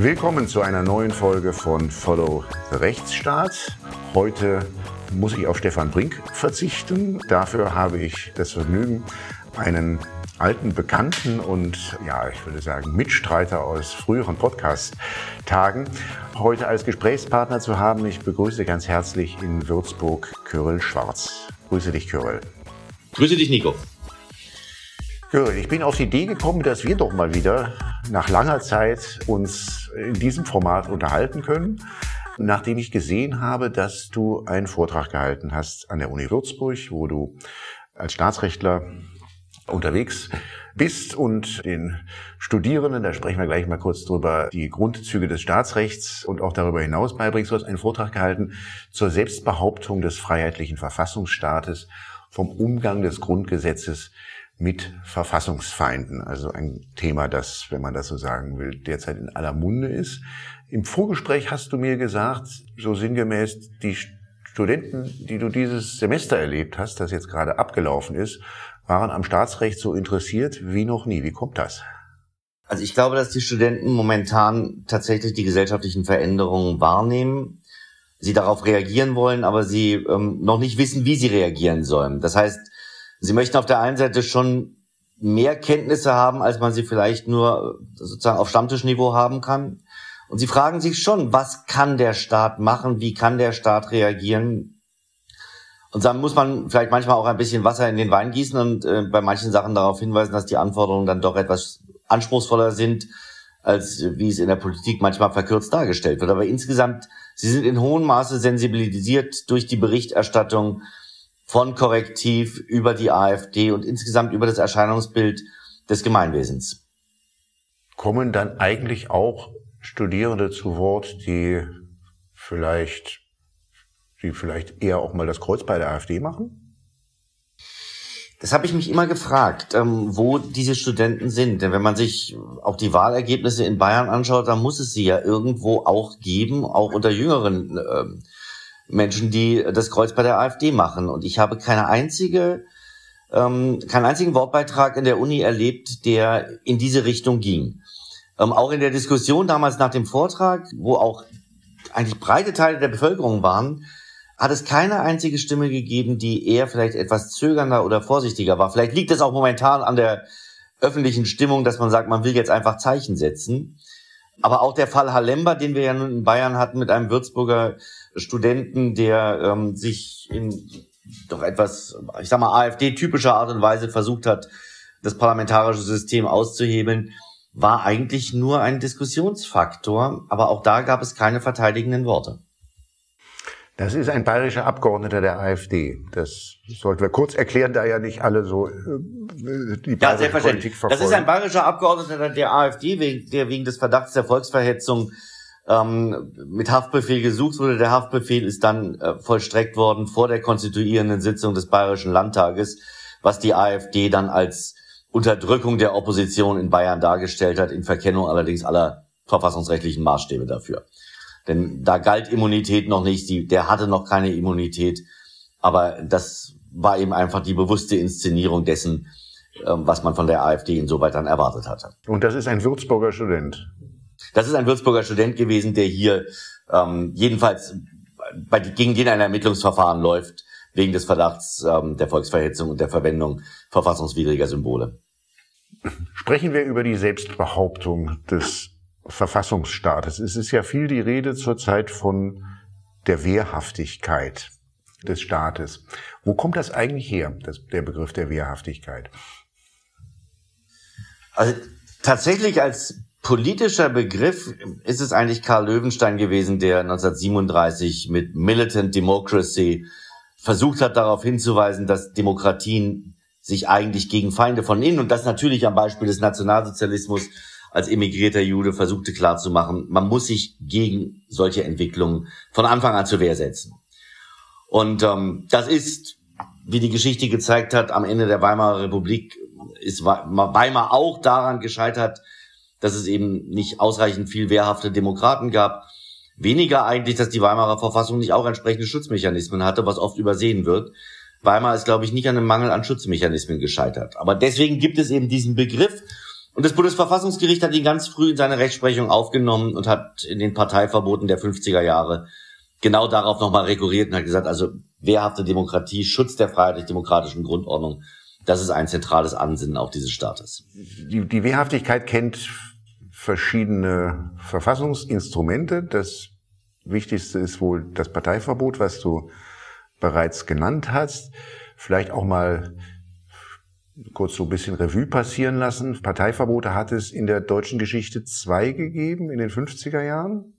Willkommen zu einer neuen Folge von Follow the Rechtsstaat. Heute muss ich auf Stefan Brink verzichten. Dafür habe ich das Vergnügen, einen alten Bekannten und ja, ich würde sagen Mitstreiter aus früheren Podcast-Tagen heute als Gesprächspartner zu haben. Ich begrüße ganz herzlich in Würzburg Kyrill Schwarz. Grüße dich, Kyrill. Grüße dich, Nico. Kyrill, ich bin auf die Idee gekommen, dass wir doch mal wieder nach langer Zeit uns in diesem Format unterhalten können, nachdem ich gesehen habe, dass du einen Vortrag gehalten hast an der Uni Würzburg, wo du als Staatsrechtler unterwegs bist und den Studierenden, da sprechen wir gleich mal kurz drüber, die Grundzüge des Staatsrechts und auch darüber hinaus beibringst. Du hast einen Vortrag gehalten zur Selbstbehauptung des freiheitlichen Verfassungsstaates vom Umgang des Grundgesetzes mit Verfassungsfeinden. Also ein Thema, das, wenn man das so sagen will, derzeit in aller Munde ist. Im Vorgespräch hast du mir gesagt, so sinngemäß, die Studenten, die du dieses Semester erlebt hast, das jetzt gerade abgelaufen ist, waren am Staatsrecht so interessiert wie noch nie. Wie kommt das? Also ich glaube, dass die Studenten momentan tatsächlich die gesellschaftlichen Veränderungen wahrnehmen, sie darauf reagieren wollen, aber sie ähm, noch nicht wissen, wie sie reagieren sollen. Das heißt, Sie möchten auf der einen Seite schon mehr Kenntnisse haben, als man sie vielleicht nur sozusagen auf Stammtischniveau haben kann. Und sie fragen sich schon, was kann der Staat machen? Wie kann der Staat reagieren? Und dann muss man vielleicht manchmal auch ein bisschen Wasser in den Wein gießen und äh, bei manchen Sachen darauf hinweisen, dass die Anforderungen dann doch etwas anspruchsvoller sind, als wie es in der Politik manchmal verkürzt dargestellt wird. Aber insgesamt, sie sind in hohem Maße sensibilisiert durch die Berichterstattung von Korrektiv über die AfD und insgesamt über das Erscheinungsbild des Gemeinwesens. Kommen dann eigentlich auch Studierende zu Wort, die vielleicht, die vielleicht eher auch mal das Kreuz bei der AfD machen? Das habe ich mich immer gefragt, ähm, wo diese Studenten sind. Denn wenn man sich auch die Wahlergebnisse in Bayern anschaut, dann muss es sie ja irgendwo auch geben, auch unter jüngeren ähm, Menschen, die das Kreuz bei der AfD machen. Und ich habe keine einzige, ähm, keinen einzigen Wortbeitrag in der Uni erlebt, der in diese Richtung ging. Ähm, auch in der Diskussion damals nach dem Vortrag, wo auch eigentlich breite Teile der Bevölkerung waren, hat es keine einzige Stimme gegeben, die eher vielleicht etwas zögernder oder vorsichtiger war. Vielleicht liegt es auch momentan an der öffentlichen Stimmung, dass man sagt, man will jetzt einfach Zeichen setzen. Aber auch der Fall Halemba, den wir ja nun in Bayern hatten mit einem Würzburger Studenten, der ähm, sich in doch etwas, ich sag mal, AfD-typischer Art und Weise versucht hat, das parlamentarische System auszuhebeln, war eigentlich nur ein Diskussionsfaktor, aber auch da gab es keine verteidigenden Worte. Das ist ein bayerischer Abgeordneter der AfD. Das sollten wir kurz erklären, da ja nicht alle so äh, die ja, selbstverständlich. Das ist ein bayerischer Abgeordneter der AfD, der wegen des Verdachts der Volksverhetzung ähm, mit Haftbefehl gesucht wurde. Der Haftbefehl ist dann äh, vollstreckt worden vor der konstituierenden Sitzung des Bayerischen Landtages, was die AfD dann als Unterdrückung der Opposition in Bayern dargestellt hat, in Verkennung allerdings aller verfassungsrechtlichen Maßstäbe dafür. Denn da galt Immunität noch nicht, die, der hatte noch keine Immunität, aber das war eben einfach die bewusste Inszenierung dessen, ähm, was man von der AfD insoweit dann erwartet hatte. Und das ist ein Würzburger Student. Das ist ein Würzburger Student gewesen, der hier ähm, jedenfalls bei, gegen den ein Ermittlungsverfahren läuft, wegen des Verdachts ähm, der Volksverhetzung und der Verwendung verfassungswidriger Symbole. Sprechen wir über die Selbstbehauptung des Verfassungsstaates. Es ist ja viel die Rede zurzeit von der Wehrhaftigkeit des Staates. Wo kommt das eigentlich her, das, der Begriff der Wehrhaftigkeit? Also tatsächlich als politischer Begriff ist es eigentlich Karl Löwenstein gewesen, der 1937 mit Militant Democracy versucht hat, darauf hinzuweisen, dass Demokratien sich eigentlich gegen Feinde von innen und das natürlich am Beispiel des Nationalsozialismus als emigrierter Jude versuchte klarzumachen, man muss sich gegen solche Entwicklungen von Anfang an zur Wehr setzen. Und ähm, das ist, wie die Geschichte gezeigt hat, am Ende der Weimarer Republik ist Weimar auch daran gescheitert, dass es eben nicht ausreichend viel wehrhafte Demokraten gab. Weniger eigentlich, dass die Weimarer Verfassung nicht auch entsprechende Schutzmechanismen hatte, was oft übersehen wird. Weimar ist, glaube ich, nicht an einem Mangel an Schutzmechanismen gescheitert. Aber deswegen gibt es eben diesen Begriff. Und das Bundesverfassungsgericht hat ihn ganz früh in seine Rechtsprechung aufgenommen und hat in den Parteiverboten der 50er Jahre genau darauf nochmal rekurriert und hat gesagt, also wehrhafte Demokratie, Schutz der freiheitlich-demokratischen Grundordnung, das ist ein zentrales Ansinnen auch dieses Staates. Die, die Wehrhaftigkeit kennt verschiedene Verfassungsinstrumente. Das wichtigste ist wohl das Parteiverbot, was du bereits genannt hast. Vielleicht auch mal kurz so ein bisschen Revue passieren lassen. Parteiverbote hat es in der deutschen Geschichte zwei gegeben in den 50er Jahren?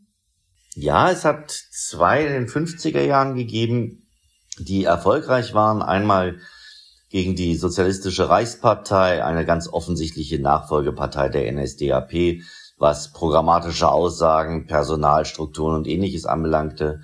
Ja, es hat zwei in den 50er Jahren gegeben, die erfolgreich waren. Einmal gegen die Sozialistische Reichspartei, eine ganz offensichtliche Nachfolgepartei der NSDAP, was programmatische Aussagen, Personalstrukturen und ähnliches anbelangte.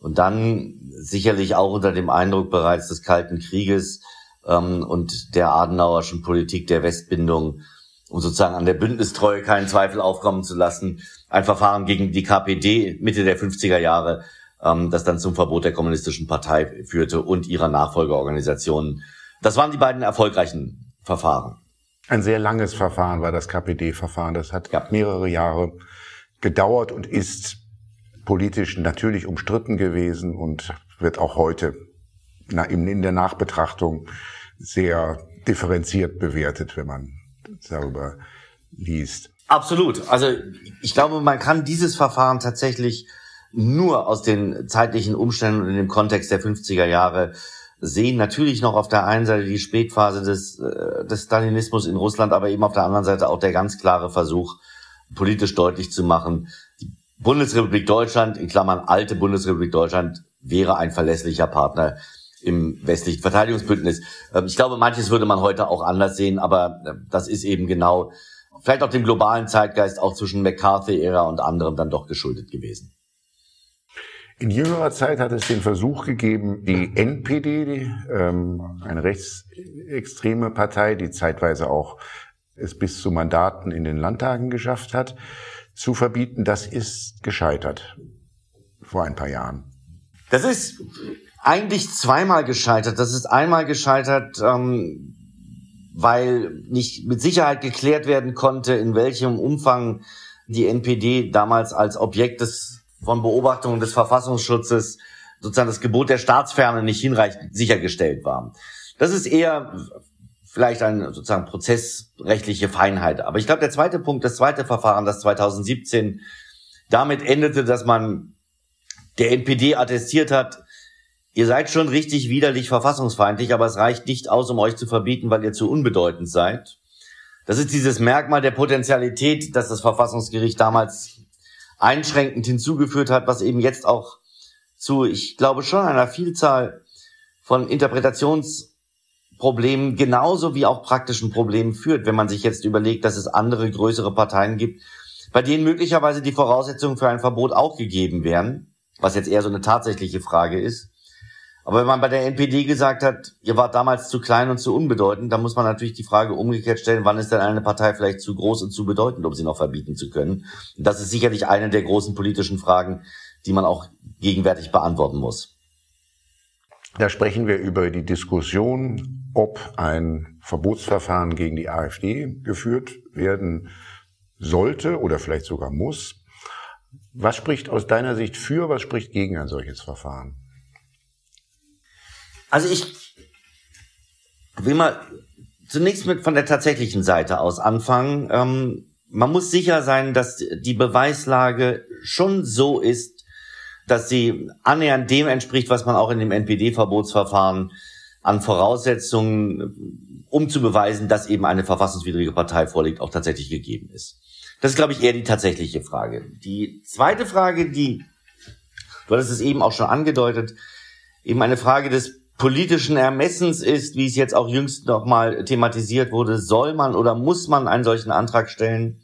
Und dann sicherlich auch unter dem Eindruck bereits des Kalten Krieges ähm, und der Adenauerschen Politik der Westbindung, um sozusagen an der Bündnistreue keinen Zweifel aufkommen zu lassen, ein Verfahren gegen die KPD Mitte der 50er Jahre, ähm, das dann zum Verbot der kommunistischen Partei führte und ihrer Nachfolgeorganisationen. Das waren die beiden erfolgreichen Verfahren. Ein sehr langes Verfahren war das KPD-Verfahren. Das hat ja. mehrere Jahre gedauert und ist politisch natürlich umstritten gewesen und wird auch heute in der Nachbetrachtung sehr differenziert bewertet, wenn man darüber liest. Absolut. Also ich glaube, man kann dieses Verfahren tatsächlich nur aus den zeitlichen Umständen und in dem Kontext der 50er Jahre sehen. Natürlich noch auf der einen Seite die Spätphase des, äh, des Stalinismus in Russland, aber eben auf der anderen Seite auch der ganz klare Versuch, politisch deutlich zu machen, die Bundesrepublik Deutschland, in Klammern alte Bundesrepublik Deutschland, wäre ein verlässlicher Partner im westlichen Verteidigungsbündnis. Ähm, ich glaube, manches würde man heute auch anders sehen, aber äh, das ist eben genau vielleicht auch dem globalen Zeitgeist auch zwischen McCarthy-Ära und anderem dann doch geschuldet gewesen. In jüngerer Zeit hat es den Versuch gegeben, die NPD, die, ähm, eine rechtsextreme Partei, die zeitweise auch es bis zu Mandaten in den Landtagen geschafft hat, zu verbieten. Das ist gescheitert vor ein paar Jahren. Das ist eigentlich zweimal gescheitert. Das ist einmal gescheitert, ähm, weil nicht mit Sicherheit geklärt werden konnte, in welchem Umfang die NPD damals als Objekt des, von Beobachtungen des Verfassungsschutzes sozusagen das Gebot der Staatsferne nicht hinreichend sichergestellt war. Das ist eher vielleicht eine sozusagen prozessrechtliche Feinheit. Aber ich glaube, der zweite Punkt, das zweite Verfahren, das 2017 damit endete, dass man der NPD attestiert hat, Ihr seid schon richtig widerlich verfassungsfeindlich, aber es reicht nicht aus, um euch zu verbieten, weil ihr zu unbedeutend seid. Das ist dieses Merkmal der Potentialität, das das Verfassungsgericht damals einschränkend hinzugeführt hat, was eben jetzt auch zu, ich glaube schon, einer Vielzahl von Interpretationsproblemen genauso wie auch praktischen Problemen führt, wenn man sich jetzt überlegt, dass es andere größere Parteien gibt, bei denen möglicherweise die Voraussetzungen für ein Verbot auch gegeben wären, was jetzt eher so eine tatsächliche Frage ist. Aber wenn man bei der NPD gesagt hat, ihr wart damals zu klein und zu unbedeutend, dann muss man natürlich die Frage umgekehrt stellen, wann ist denn eine Partei vielleicht zu groß und zu bedeutend, um sie noch verbieten zu können? Und das ist sicherlich eine der großen politischen Fragen, die man auch gegenwärtig beantworten muss. Da sprechen wir über die Diskussion, ob ein Verbotsverfahren gegen die AfD geführt werden sollte oder vielleicht sogar muss. Was spricht aus deiner Sicht für, was spricht gegen ein solches Verfahren? Also ich will mal zunächst mit von der tatsächlichen Seite aus anfangen. Ähm, man muss sicher sein, dass die Beweislage schon so ist, dass sie annähernd dem entspricht, was man auch in dem NPD-Verbotsverfahren an Voraussetzungen, um zu beweisen, dass eben eine verfassungswidrige Partei vorliegt, auch tatsächlich gegeben ist. Das ist, glaube ich, eher die tatsächliche Frage. Die zweite Frage, die, du hattest es eben auch schon angedeutet, eben eine Frage des politischen Ermessens ist, wie es jetzt auch jüngst nochmal thematisiert wurde, soll man oder muss man einen solchen Antrag stellen?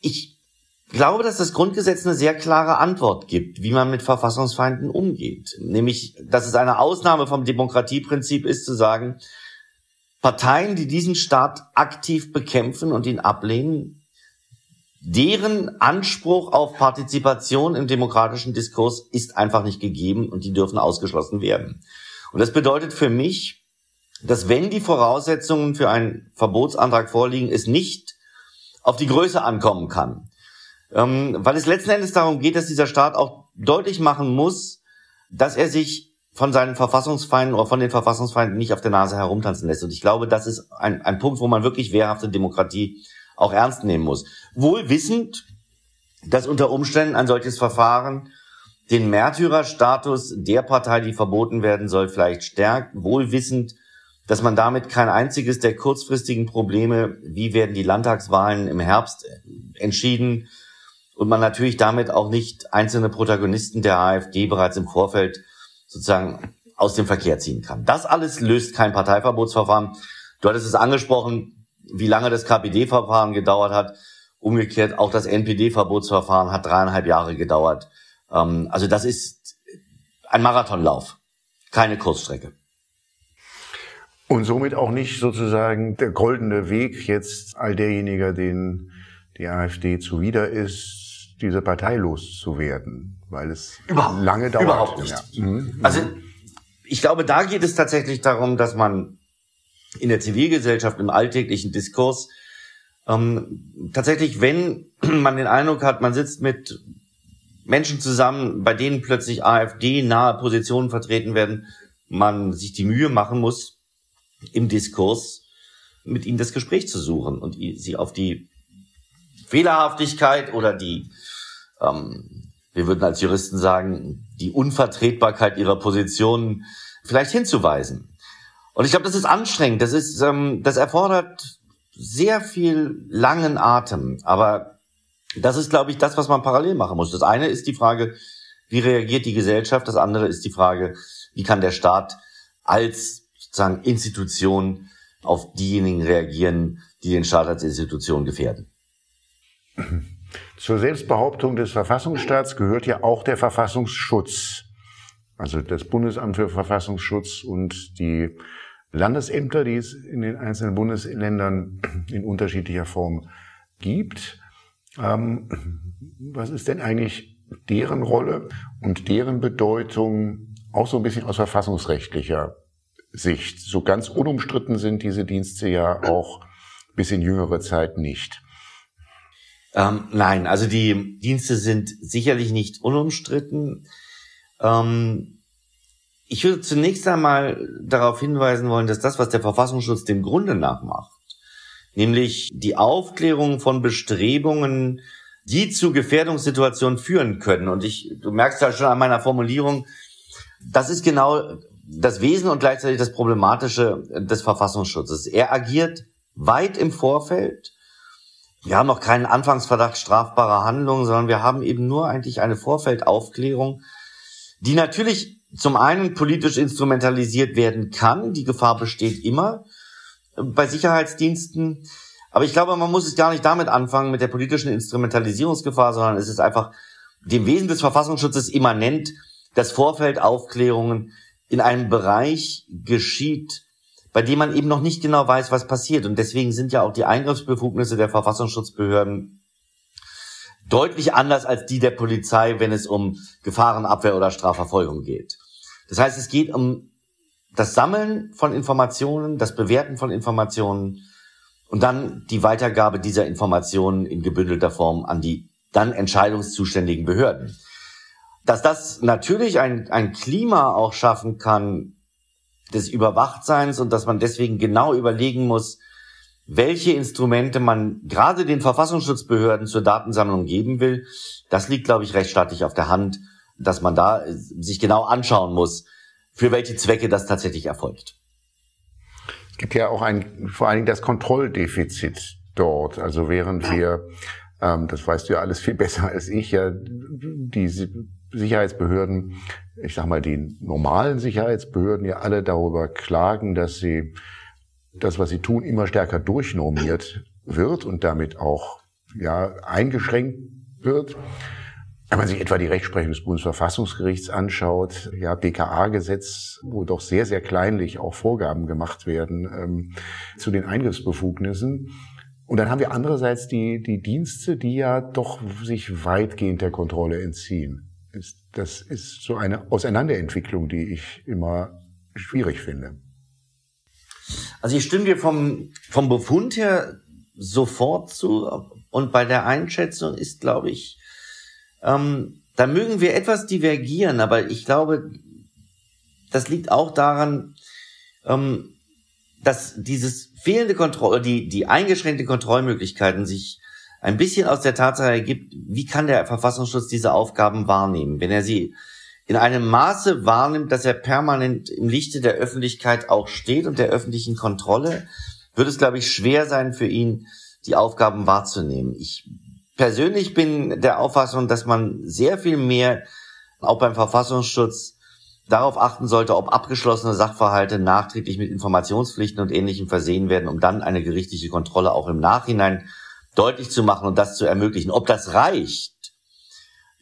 Ich glaube, dass das Grundgesetz eine sehr klare Antwort gibt, wie man mit Verfassungsfeinden umgeht. Nämlich, dass es eine Ausnahme vom Demokratieprinzip ist, zu sagen, Parteien, die diesen Staat aktiv bekämpfen und ihn ablehnen, deren Anspruch auf Partizipation im demokratischen Diskurs ist einfach nicht gegeben und die dürfen ausgeschlossen werden. Und das bedeutet für mich, dass wenn die Voraussetzungen für einen Verbotsantrag vorliegen, es nicht auf die Größe ankommen kann. Ähm, weil es letzten Endes darum geht, dass dieser Staat auch deutlich machen muss, dass er sich von seinen Verfassungsfeinden oder von den Verfassungsfeinden nicht auf der Nase herumtanzen lässt. Und ich glaube, das ist ein, ein Punkt, wo man wirklich wehrhafte Demokratie auch ernst nehmen muss. Wohl wissend, dass unter Umständen ein solches Verfahren den Märtyrerstatus der Partei, die verboten werden soll, vielleicht stärkt, wohl wissend, dass man damit kein einziges der kurzfristigen Probleme, wie werden die Landtagswahlen im Herbst entschieden, und man natürlich damit auch nicht einzelne Protagonisten der AfD bereits im Vorfeld sozusagen aus dem Verkehr ziehen kann. Das alles löst kein Parteiverbotsverfahren. Du hattest es angesprochen, wie lange das KPD-Verfahren gedauert hat. Umgekehrt auch das NPD-Verbotsverfahren hat dreieinhalb Jahre gedauert. Ähm, also das ist ein Marathonlauf, keine Kurzstrecke. Und somit auch nicht sozusagen der goldene Weg jetzt all derjenigen, denen die AfD zuwider ist, diese Partei loszuwerden, weil es überhaupt, lange dauert. Überhaupt nicht. Ja. Mhm. Also ich glaube, da geht es tatsächlich darum, dass man in der Zivilgesellschaft, im alltäglichen Diskurs ähm, tatsächlich, wenn man den Eindruck hat, man sitzt mit Menschen zusammen, bei denen plötzlich AfD-nahe Positionen vertreten werden, man sich die Mühe machen muss, im Diskurs mit ihnen das Gespräch zu suchen und sie auf die Fehlerhaftigkeit oder die, ähm, wir würden als Juristen sagen, die Unvertretbarkeit ihrer Positionen vielleicht hinzuweisen. Und ich glaube, das ist anstrengend. Das ist, ähm, das erfordert sehr viel langen Atem. Aber das ist, glaube ich, das, was man parallel machen muss. Das eine ist die Frage, wie reagiert die Gesellschaft? Das andere ist die Frage, wie kann der Staat als sozusagen Institution auf diejenigen reagieren, die den Staat als Institution gefährden. Zur Selbstbehauptung des Verfassungsstaats gehört ja auch der Verfassungsschutz. Also das Bundesamt für Verfassungsschutz und die Landesämter, die es in den einzelnen Bundesländern in unterschiedlicher Form gibt. Ähm, was ist denn eigentlich deren Rolle und deren Bedeutung auch so ein bisschen aus verfassungsrechtlicher Sicht? So ganz unumstritten sind diese Dienste ja auch bis in jüngere Zeit nicht. Ähm, nein, also die Dienste sind sicherlich nicht unumstritten. Ähm, ich würde zunächst einmal darauf hinweisen wollen, dass das, was der Verfassungsschutz dem Grunde nach macht, nämlich die Aufklärung von Bestrebungen, die zu Gefährdungssituationen führen können. Und ich, du merkst ja schon an meiner Formulierung, das ist genau das Wesen und gleichzeitig das Problematische des Verfassungsschutzes. Er agiert weit im Vorfeld wir haben noch keinen Anfangsverdacht strafbarer Handlungen, sondern wir haben eben nur eigentlich eine Vorfeldaufklärung, die natürlich zum einen politisch instrumentalisiert werden kann. Die Gefahr besteht immer bei Sicherheitsdiensten. Aber ich glaube, man muss es gar nicht damit anfangen, mit der politischen Instrumentalisierungsgefahr, sondern es ist einfach dem Wesen des Verfassungsschutzes immanent, dass Vorfeldaufklärungen in einem Bereich geschieht, bei dem man eben noch nicht genau weiß, was passiert. Und deswegen sind ja auch die Eingriffsbefugnisse der Verfassungsschutzbehörden deutlich anders als die der Polizei, wenn es um Gefahrenabwehr oder Strafverfolgung geht. Das heißt, es geht um das Sammeln von Informationen, das Bewerten von Informationen und dann die Weitergabe dieser Informationen in gebündelter Form an die dann entscheidungszuständigen Behörden. Dass das natürlich ein, ein Klima auch schaffen kann, des Überwachtseins und dass man deswegen genau überlegen muss, welche Instrumente man gerade den Verfassungsschutzbehörden zur Datensammlung geben will, das liegt, glaube ich, rechtsstaatlich auf der Hand, dass man da äh, sich genau anschauen muss, für welche Zwecke das tatsächlich erfolgt. Es gibt ja auch ein, vor allen Dingen das Kontrolldefizit dort. Also während wir, ähm, das weißt du ja alles viel besser als ich, ja die Sicherheitsbehörden, ich sag mal, die normalen Sicherheitsbehörden ja alle darüber klagen, dass sie das, was sie tun, immer stärker durchnormiert wird und damit auch ja, eingeschränkt wird. Wenn man sich etwa die Rechtsprechung des Bundesverfassungsgerichts anschaut, ja, BKA-Gesetz, wo doch sehr, sehr kleinlich auch Vorgaben gemacht werden ähm, zu den Eingriffsbefugnissen. Und dann haben wir andererseits die, die Dienste, die ja doch sich weitgehend der Kontrolle entziehen das ist so eine Auseinanderentwicklung, die ich immer schwierig finde. Also ich stimme dir vom, vom Befund her sofort zu. Und bei der Einschätzung ist, glaube ich, ähm, da mögen wir etwas divergieren, aber ich glaube, das liegt auch daran, ähm, dass dieses fehlende Kontrolle, die, die eingeschränkte Kontrollmöglichkeiten sich ein bisschen aus der Tatsache ergibt, wie kann der Verfassungsschutz diese Aufgaben wahrnehmen? Wenn er sie in einem Maße wahrnimmt, dass er permanent im Lichte der Öffentlichkeit auch steht und der öffentlichen Kontrolle, wird es, glaube ich, schwer sein für ihn, die Aufgaben wahrzunehmen. Ich persönlich bin der Auffassung, dass man sehr viel mehr auch beim Verfassungsschutz darauf achten sollte, ob abgeschlossene Sachverhalte nachträglich mit Informationspflichten und Ähnlichem versehen werden, um dann eine gerichtliche Kontrolle auch im Nachhinein deutlich zu machen und das zu ermöglichen. Ob das reicht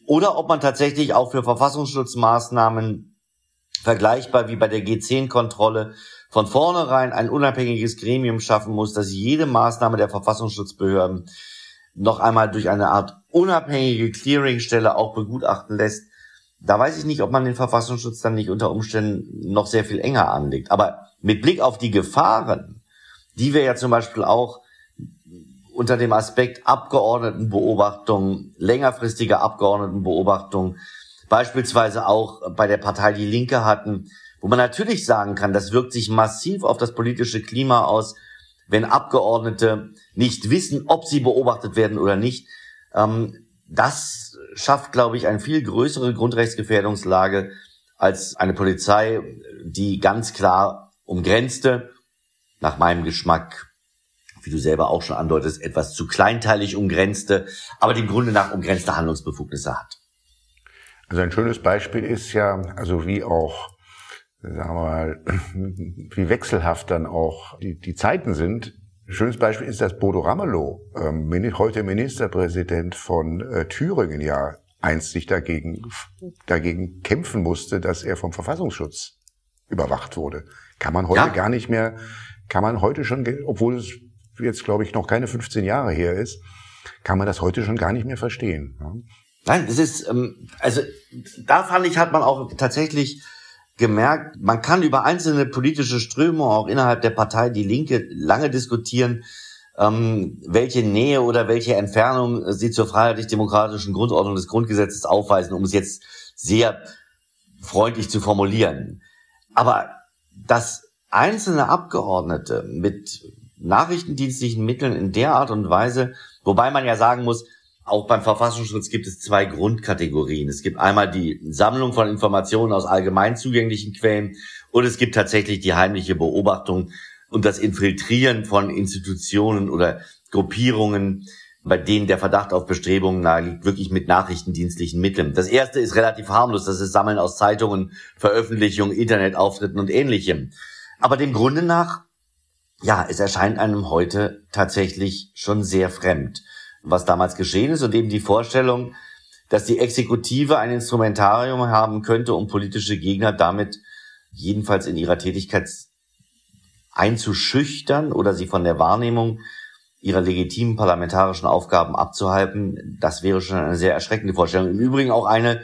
oder ob man tatsächlich auch für Verfassungsschutzmaßnahmen vergleichbar wie bei der G10-Kontrolle von vornherein ein unabhängiges Gremium schaffen muss, das jede Maßnahme der Verfassungsschutzbehörden noch einmal durch eine Art unabhängige Clearingstelle auch begutachten lässt. Da weiß ich nicht, ob man den Verfassungsschutz dann nicht unter Umständen noch sehr viel enger anlegt. Aber mit Blick auf die Gefahren, die wir ja zum Beispiel auch unter dem Aspekt Abgeordnetenbeobachtung, längerfristige Abgeordnetenbeobachtung, beispielsweise auch bei der Partei Die Linke hatten, wo man natürlich sagen kann, das wirkt sich massiv auf das politische Klima aus, wenn Abgeordnete nicht wissen, ob sie beobachtet werden oder nicht. Ähm, das schafft, glaube ich, eine viel größere Grundrechtsgefährdungslage als eine Polizei, die ganz klar umgrenzte, nach meinem Geschmack wie du selber auch schon andeutest, etwas zu kleinteilig umgrenzte, aber dem Grunde nach umgrenzte Handlungsbefugnisse hat. Also ein schönes Beispiel ist ja, also wie auch, sagen wir mal, wie wechselhaft dann auch die, die Zeiten sind. Ein schönes Beispiel ist, dass Bodo Ramelow, ähm, heute Ministerpräsident von äh, Thüringen, ja einst sich dagegen, dagegen kämpfen musste, dass er vom Verfassungsschutz überwacht wurde. Kann man heute ja. gar nicht mehr, kann man heute schon, obwohl es jetzt glaube ich noch keine 15 Jahre her ist, kann man das heute schon gar nicht mehr verstehen. Ja? Nein, das ist, ähm, also da fand ich, hat man auch tatsächlich gemerkt, man kann über einzelne politische Strömungen auch innerhalb der Partei Die Linke lange diskutieren, ähm, welche Nähe oder welche Entfernung sie zur freiheitlich-demokratischen Grundordnung des Grundgesetzes aufweisen, um es jetzt sehr freundlich zu formulieren. Aber dass einzelne Abgeordnete mit nachrichtendienstlichen Mitteln in der Art und Weise, wobei man ja sagen muss, auch beim Verfassungsschutz gibt es zwei Grundkategorien. Es gibt einmal die Sammlung von Informationen aus allgemein zugänglichen Quellen und es gibt tatsächlich die heimliche Beobachtung und das Infiltrieren von Institutionen oder Gruppierungen, bei denen der Verdacht auf Bestrebungen naheliegt, wirklich mit nachrichtendienstlichen Mitteln. Das erste ist relativ harmlos, das ist Sammeln aus Zeitungen, Veröffentlichungen, Internetauftritten und ähnlichem. Aber dem Grunde nach ja, es erscheint einem heute tatsächlich schon sehr fremd, was damals geschehen ist und eben die Vorstellung, dass die Exekutive ein Instrumentarium haben könnte, um politische Gegner damit jedenfalls in ihrer Tätigkeit einzuschüchtern oder sie von der Wahrnehmung ihrer legitimen parlamentarischen Aufgaben abzuhalten, das wäre schon eine sehr erschreckende Vorstellung. Im Übrigen auch eine,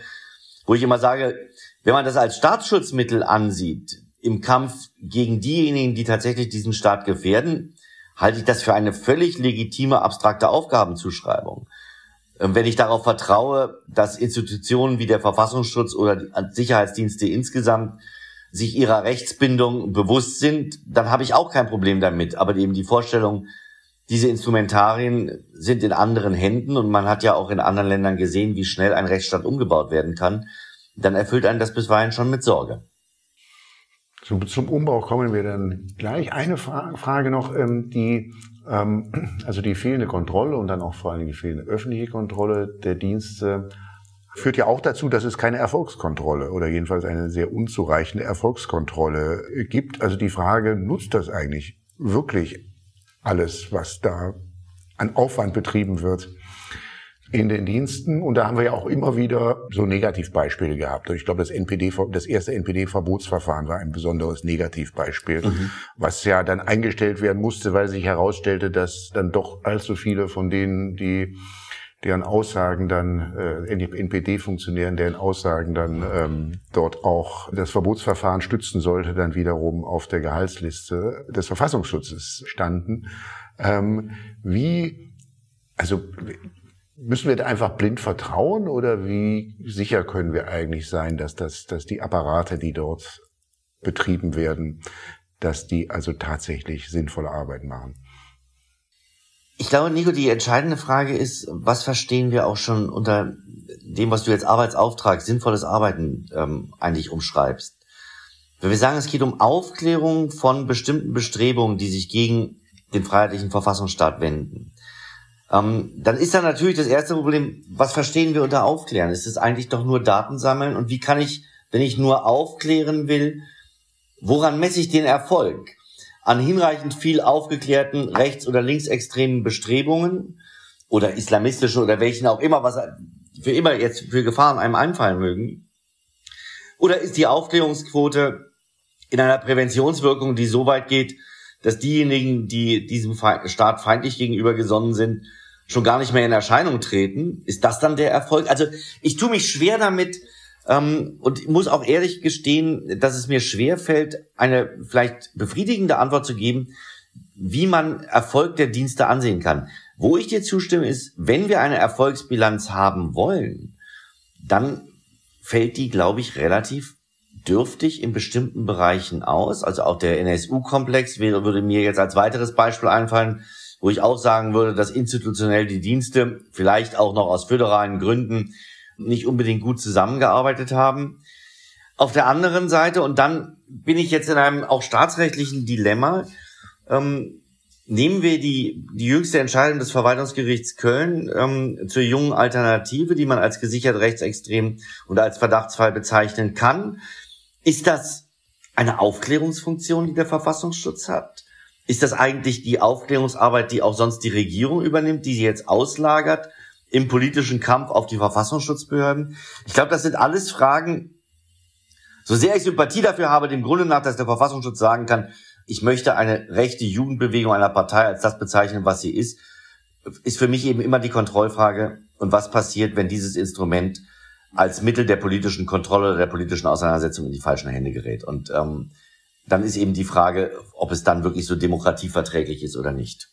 wo ich immer sage, wenn man das als Staatsschutzmittel ansieht, im Kampf gegen diejenigen, die tatsächlich diesen Staat gefährden, halte ich das für eine völlig legitime, abstrakte Aufgabenzuschreibung. Ähm, wenn ich darauf vertraue, dass Institutionen wie der Verfassungsschutz oder die Sicherheitsdienste insgesamt sich ihrer Rechtsbindung bewusst sind, dann habe ich auch kein Problem damit. Aber eben die Vorstellung, diese Instrumentarien sind in anderen Händen und man hat ja auch in anderen Ländern gesehen, wie schnell ein Rechtsstaat umgebaut werden kann, dann erfüllt einen das bisweilen schon mit Sorge. Zum, zum Umbau kommen wir dann gleich. Eine Fra Frage noch, ähm, die, ähm, also die fehlende Kontrolle und dann auch vor allem die fehlende öffentliche Kontrolle der Dienste führt ja auch dazu, dass es keine Erfolgskontrolle oder jedenfalls eine sehr unzureichende Erfolgskontrolle gibt. Also die Frage, nutzt das eigentlich wirklich alles, was da an Aufwand betrieben wird? In den Diensten. Und da haben wir ja auch immer wieder so Negativbeispiele gehabt. Und ich glaube, das NPD, das erste NPD-Verbotsverfahren war ein besonderes Negativbeispiel, mhm. was ja dann eingestellt werden musste, weil sich herausstellte, dass dann doch allzu viele von denen, die deren Aussagen dann, äh, NPD-Funktionären, deren Aussagen dann ähm, dort auch das Verbotsverfahren stützen sollte, dann wiederum auf der Gehaltsliste des Verfassungsschutzes standen. Ähm, wie, also müssen wir da einfach blind vertrauen oder wie sicher können wir eigentlich sein, dass, das, dass die Apparate, die dort betrieben werden, dass die also tatsächlich sinnvolle Arbeit machen? Ich glaube, Nico, die entscheidende Frage ist, was verstehen wir auch schon unter dem, was du jetzt Arbeitsauftrag, sinnvolles Arbeiten ähm, eigentlich umschreibst? Wenn wir sagen, es geht um Aufklärung von bestimmten Bestrebungen, die sich gegen den freiheitlichen Verfassungsstaat wenden, ähm, dann ist da natürlich das erste Problem, was verstehen wir unter Aufklären? Ist es eigentlich doch nur Daten sammeln? Und wie kann ich, wenn ich nur aufklären will, woran messe ich den Erfolg? an hinreichend viel aufgeklärten rechts- oder linksextremen Bestrebungen oder islamistische oder welchen auch immer, was für immer jetzt für Gefahren einem einfallen mögen? Oder ist die Aufklärungsquote in einer Präventionswirkung, die so weit geht, dass diejenigen, die diesem Staat feindlich gegenüber gesonnen sind, schon gar nicht mehr in Erscheinung treten? Ist das dann der Erfolg? Also ich tue mich schwer damit, ähm, und muss auch ehrlich gestehen, dass es mir schwer fällt, eine vielleicht befriedigende Antwort zu geben, wie man Erfolg der Dienste ansehen kann. Wo ich dir zustimme, ist, wenn wir eine Erfolgsbilanz haben wollen, dann fällt die, glaube ich, relativ dürftig in bestimmten Bereichen aus. Also auch der NSU-Komplex wäre, würde mir jetzt als weiteres Beispiel einfallen, wo ich auch sagen würde, dass institutionell die Dienste vielleicht auch noch aus föderalen Gründen nicht unbedingt gut zusammengearbeitet haben. Auf der anderen Seite, und dann bin ich jetzt in einem auch staatsrechtlichen Dilemma, ähm, nehmen wir die, die jüngste Entscheidung des Verwaltungsgerichts Köln ähm, zur jungen Alternative, die man als gesichert rechtsextrem und als Verdachtsfall bezeichnen kann. Ist das eine Aufklärungsfunktion, die der Verfassungsschutz hat? Ist das eigentlich die Aufklärungsarbeit, die auch sonst die Regierung übernimmt, die sie jetzt auslagert im politischen Kampf auf die Verfassungsschutzbehörden? Ich glaube, das sind alles Fragen, so sehr ich Sympathie dafür habe, dem Grunde nach, dass der Verfassungsschutz sagen kann, ich möchte eine rechte Jugendbewegung einer Partei als das bezeichnen, was sie ist, ist für mich eben immer die Kontrollfrage. Und was passiert, wenn dieses Instrument als Mittel der politischen Kontrolle der politischen Auseinandersetzung in die falschen Hände gerät? Und ähm, dann ist eben die Frage, ob es dann wirklich so demokratieverträglich ist oder nicht.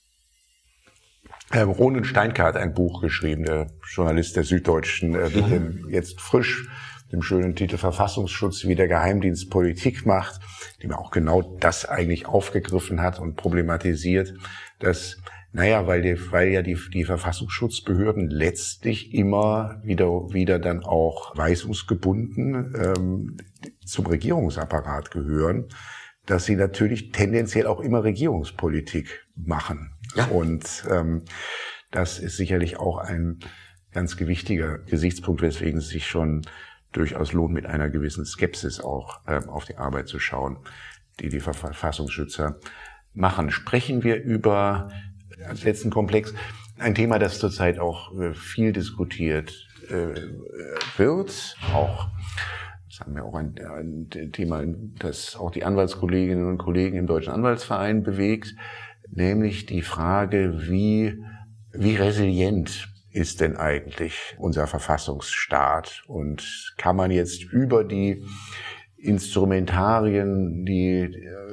Ähm, Ronen Steinke hat ein Buch geschrieben, der Journalist der Süddeutschen, äh, mit dem jetzt frisch dem schönen Titel Verfassungsschutz, wie der Geheimdienst Politik macht, dem auch genau das eigentlich aufgegriffen hat und problematisiert, dass naja, weil, die, weil ja die, die Verfassungsschutzbehörden letztlich immer wieder, wieder dann auch weisungsgebunden ähm, zum Regierungsapparat gehören, dass sie natürlich tendenziell auch immer Regierungspolitik machen. Ja. Und ähm, das ist sicherlich auch ein ganz gewichtiger Gesichtspunkt, weswegen es sich schon durchaus lohnt, mit einer gewissen Skepsis auch ähm, auf die Arbeit zu schauen, die die Verfassungsschützer machen. Sprechen wir über als letzten Komplex. Ein Thema, das zurzeit auch äh, viel diskutiert äh, wird, auch das haben wir auch ein, ein Thema, das auch die Anwaltskolleginnen und Kollegen im Deutschen Anwaltsverein bewegt, nämlich die Frage, wie, wie resilient ist denn eigentlich unser Verfassungsstaat? Und kann man jetzt über die Instrumentarien, die äh,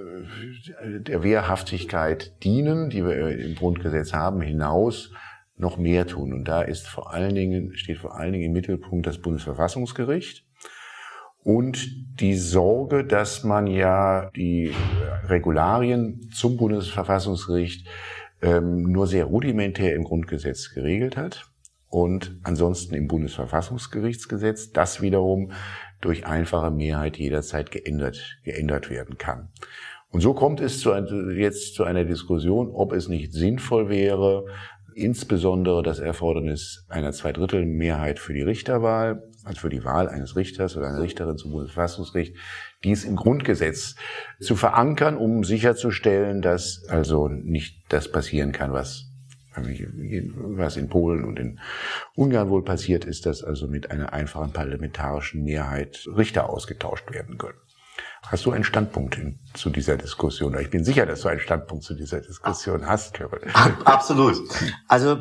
der Wehrhaftigkeit dienen, die wir im Grundgesetz haben, hinaus noch mehr tun. Und da ist vor allen Dingen, steht vor allen Dingen im Mittelpunkt das Bundesverfassungsgericht und die Sorge, dass man ja die Regularien zum Bundesverfassungsgericht ähm, nur sehr rudimentär im Grundgesetz geregelt hat und ansonsten im Bundesverfassungsgerichtsgesetz das wiederum durch einfache Mehrheit jederzeit geändert, geändert werden kann. Und so kommt es zu, jetzt zu einer Diskussion, ob es nicht sinnvoll wäre, insbesondere das Erfordernis einer Zweidrittelmehrheit für die Richterwahl also für die Wahl eines Richters oder einer Richterin zum Bundesverfassungsgericht, dies im Grundgesetz zu verankern, um sicherzustellen, dass also nicht das passieren kann, was was in Polen und in Ungarn wohl passiert ist, dass also mit einer einfachen parlamentarischen Mehrheit Richter ausgetauscht werden können. Hast du einen Standpunkt in, zu dieser Diskussion? Ich bin sicher, dass du einen Standpunkt zu dieser Diskussion hast, Absolut. Also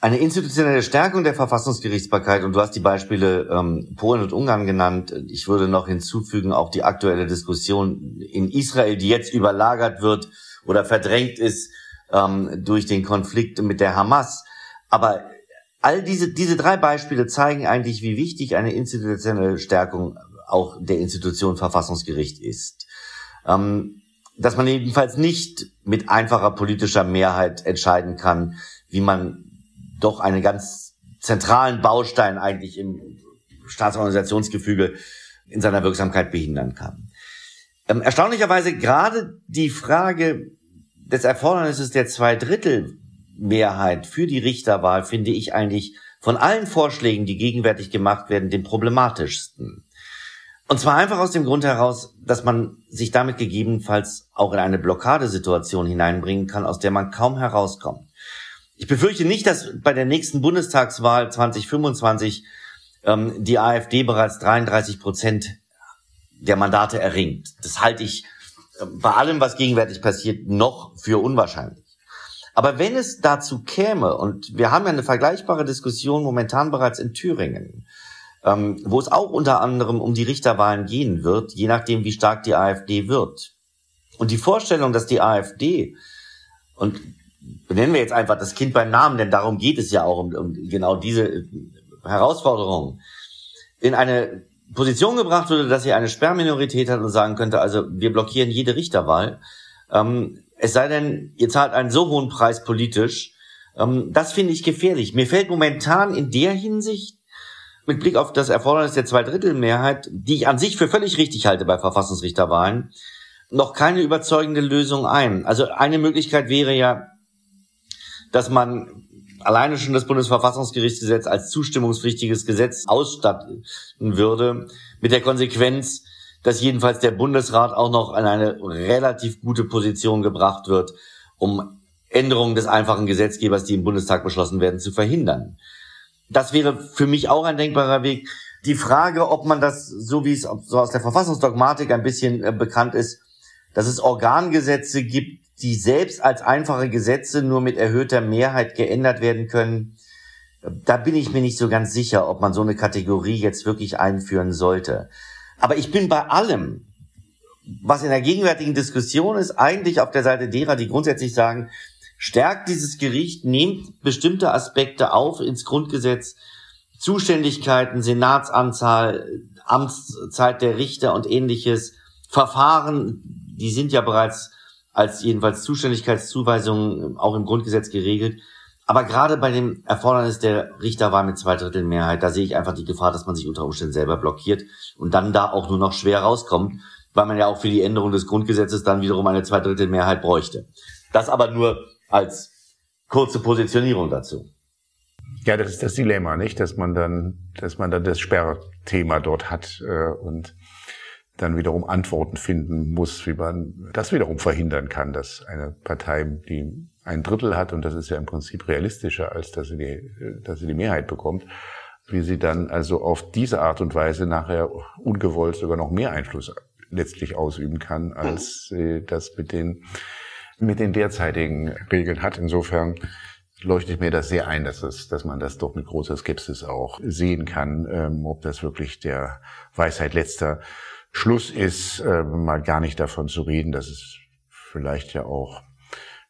Eine institutionelle Stärkung der Verfassungsgerichtsbarkeit, und du hast die Beispiele ähm, Polen und Ungarn genannt, ich würde noch hinzufügen, auch die aktuelle Diskussion in Israel, die jetzt überlagert wird oder verdrängt ist ähm, durch den Konflikt mit der Hamas. Aber all diese, diese drei Beispiele zeigen eigentlich, wie wichtig eine institutionelle Stärkung auch der Institution Verfassungsgericht ist. Ähm, dass man jedenfalls nicht mit einfacher politischer Mehrheit entscheiden kann, wie man doch einen ganz zentralen Baustein eigentlich im Staatsorganisationsgefüge in seiner Wirksamkeit behindern kann. Ähm, erstaunlicherweise gerade die Frage des Erfordernisses der Zweidrittelmehrheit für die Richterwahl finde ich eigentlich von allen Vorschlägen, die gegenwärtig gemacht werden, den problematischsten. Und zwar einfach aus dem Grund heraus, dass man sich damit gegebenenfalls auch in eine Blockadesituation hineinbringen kann, aus der man kaum herauskommt. Ich befürchte nicht, dass bei der nächsten Bundestagswahl 2025 ähm, die AfD bereits 33 Prozent der Mandate erringt. Das halte ich äh, bei allem, was gegenwärtig passiert, noch für unwahrscheinlich. Aber wenn es dazu käme, und wir haben ja eine vergleichbare Diskussion momentan bereits in Thüringen, ähm, wo es auch unter anderem um die Richterwahlen gehen wird, je nachdem, wie stark die AfD wird. Und die Vorstellung, dass die AfD, und benennen wir jetzt einfach das Kind beim Namen, denn darum geht es ja auch um, um genau diese äh, Herausforderung, in eine Position gebracht würde, dass sie eine Sperrminorität hat und sagen könnte, also wir blockieren jede Richterwahl. Ähm, es sei denn, ihr zahlt einen so hohen Preis politisch. Ähm, das finde ich gefährlich. Mir fällt momentan in der Hinsicht mit Blick auf das Erfordernis der Zweidrittelmehrheit, die ich an sich für völlig richtig halte bei Verfassungsrichterwahlen, noch keine überzeugende Lösung ein. Also eine Möglichkeit wäre ja, dass man alleine schon das Bundesverfassungsgerichtsgesetz als zustimmungspflichtiges Gesetz ausstatten würde, mit der Konsequenz, dass jedenfalls der Bundesrat auch noch an eine relativ gute Position gebracht wird, um Änderungen des einfachen Gesetzgebers, die im Bundestag beschlossen werden, zu verhindern. Das wäre für mich auch ein denkbarer Weg. Die Frage, ob man das, so wie es so aus der Verfassungsdogmatik ein bisschen äh, bekannt ist, dass es Organgesetze gibt, die selbst als einfache Gesetze nur mit erhöhter Mehrheit geändert werden können, da bin ich mir nicht so ganz sicher, ob man so eine Kategorie jetzt wirklich einführen sollte. Aber ich bin bei allem, was in der gegenwärtigen Diskussion ist, eigentlich auf der Seite derer, die grundsätzlich sagen, stärkt dieses Gericht, nehmt bestimmte Aspekte auf ins Grundgesetz, Zuständigkeiten, Senatsanzahl, Amtszeit der Richter und ähnliches, Verfahren, die sind ja bereits als jedenfalls Zuständigkeitszuweisungen auch im Grundgesetz geregelt. Aber gerade bei dem Erfordernis der Richterwahl mit Zweidrittelmehrheit, da sehe ich einfach die Gefahr, dass man sich unter Umständen selber blockiert und dann da auch nur noch schwer rauskommt, weil man ja auch für die Änderung des Grundgesetzes dann wiederum eine Zweidrittelmehrheit bräuchte. Das aber nur als kurze Positionierung dazu. Ja, das ist das Dilemma, nicht, dass man dann, dass man dann das Sperrthema dort hat äh, und dann wiederum Antworten finden muss, wie man das wiederum verhindern kann, dass eine Partei, die ein Drittel hat, und das ist ja im Prinzip realistischer, als dass sie die, dass sie die Mehrheit bekommt, wie sie dann also auf diese Art und Weise nachher ungewollt sogar noch mehr Einfluss letztlich ausüben kann, als sie das mit den, mit den derzeitigen Regeln hat. Insofern leuchtet mir das sehr ein, dass, es, dass man das doch mit großer Skepsis auch sehen kann, ähm, ob das wirklich der Weisheit letzter Schluss ist, äh, mal gar nicht davon zu reden, dass es vielleicht ja auch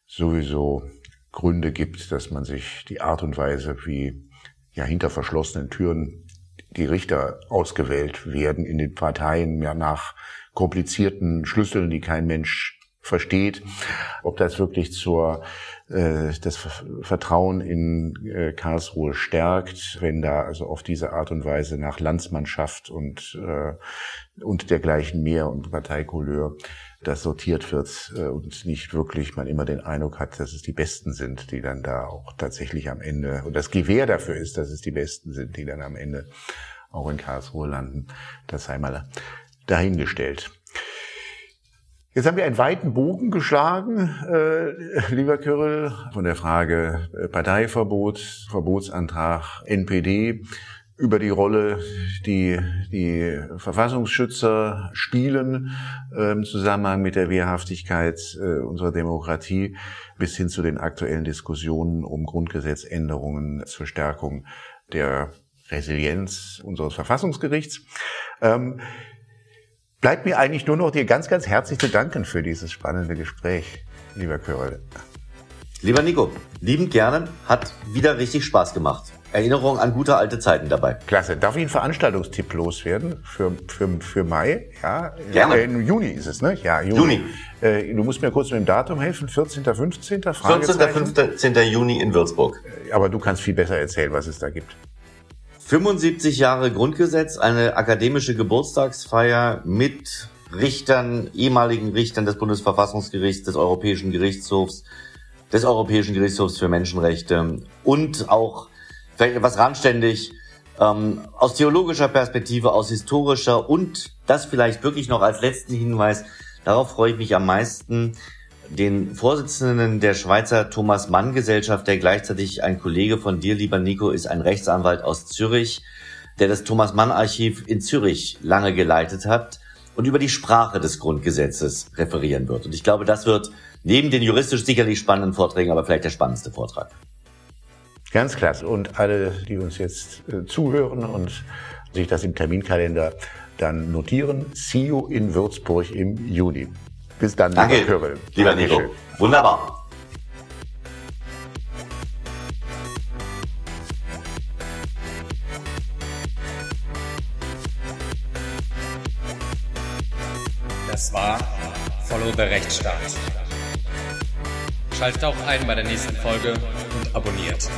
sowieso Gründe gibt, dass man sich die Art und Weise, wie ja hinter verschlossenen Türen die Richter ausgewählt werden in den Parteien, ja nach komplizierten Schlüsseln, die kein Mensch versteht, ob das wirklich zur äh, das Vertrauen in äh, Karlsruhe stärkt, wenn da also auf diese Art und Weise nach Landsmannschaft und äh, und dergleichen mehr und Parteikouleur das sortiert wird äh, und nicht wirklich man immer den Eindruck hat, dass es die Besten sind, die dann da auch tatsächlich am Ende und das Gewehr dafür ist, dass es die Besten sind, die dann am Ende auch in Karlsruhe landen. Das sei mal dahingestellt. Jetzt haben wir einen weiten Bogen geschlagen, äh, lieber Kyril, von der Frage äh, Parteiverbot, Verbotsantrag, NPD, über die Rolle, die die Verfassungsschützer spielen äh, im Zusammenhang mit der Wehrhaftigkeit äh, unserer Demokratie bis hin zu den aktuellen Diskussionen um Grundgesetzänderungen zur Stärkung der Resilienz unseres Verfassungsgerichts. Ähm, bleibt mir eigentlich nur noch dir ganz, ganz herzlich zu danken für dieses spannende Gespräch, lieber Körl. Lieber Nico, liebend gerne, hat wieder richtig Spaß gemacht. Erinnerung an gute alte Zeiten dabei. Klasse. Darf ich einen Veranstaltungstipp loswerden für, für, für Mai? Ja, Gerne. Äh, Im Juni ist es, ne? Ja, Juni. Äh, du musst mir kurz mit dem Datum helfen. 14., 15. 14. Fragezeichen? 15. Juni in Würzburg. Aber du kannst viel besser erzählen, was es da gibt. 75 Jahre Grundgesetz, eine akademische Geburtstagsfeier mit Richtern, ehemaligen Richtern des Bundesverfassungsgerichts, des Europäischen Gerichtshofs, des Europäischen Gerichtshofs für Menschenrechte und auch vielleicht etwas randständig ähm, aus theologischer Perspektive, aus historischer und das vielleicht wirklich noch als letzten Hinweis, darauf freue ich mich am meisten, den Vorsitzenden der Schweizer Thomas Mann Gesellschaft, der gleichzeitig ein Kollege von dir, lieber Nico, ist ein Rechtsanwalt aus Zürich, der das Thomas Mann Archiv in Zürich lange geleitet hat und über die Sprache des Grundgesetzes referieren wird. Und ich glaube, das wird neben den juristisch sicherlich spannenden Vorträgen aber vielleicht der spannendste Vortrag. Ganz klasse. Und alle, die uns jetzt äh, zuhören und sich das im Terminkalender dann notieren, see you in Würzburg im Juni. Bis dann, Danke, lieber Körel. lieber Nico. Wunderbar. Das war Follow the Rechtsstaat. Schaltet auch ein bei der nächsten Folge und abonniert.